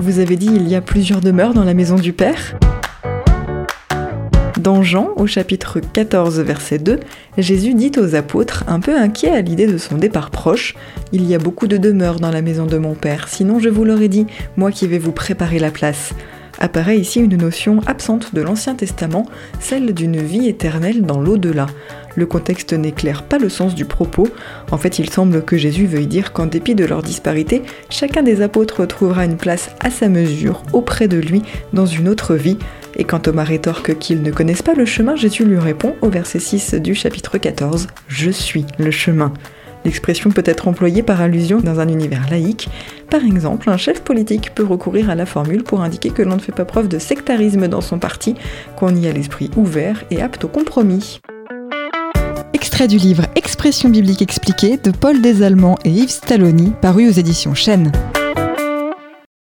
Vous avez dit il y a plusieurs demeures dans la maison du Père dans Jean, au chapitre 14, verset 2, Jésus dit aux apôtres, un peu inquiet à l'idée de son départ proche, Il y a beaucoup de demeures dans la maison de mon Père, sinon je vous l'aurais dit, moi qui vais vous préparer la place. Apparaît ici une notion absente de l'Ancien Testament, celle d'une vie éternelle dans l'au-delà. Le contexte n'éclaire pas le sens du propos. En fait, il semble que Jésus veuille dire qu'en dépit de leur disparité, chacun des apôtres trouvera une place à sa mesure auprès de lui dans une autre vie, et quand Thomas rétorque qu'ils ne connaissent pas le chemin, Jésus lui répond au verset 6 du chapitre 14 Je suis le chemin. L'expression peut être employée par allusion dans un univers laïque. Par exemple, un chef politique peut recourir à la formule pour indiquer que l'on ne fait pas preuve de sectarisme dans son parti, qu'on y a l'esprit ouvert et apte au compromis. Extrait du livre Expression biblique expliquée de Paul Desallemands et Yves Stalloni, paru aux éditions Chênes.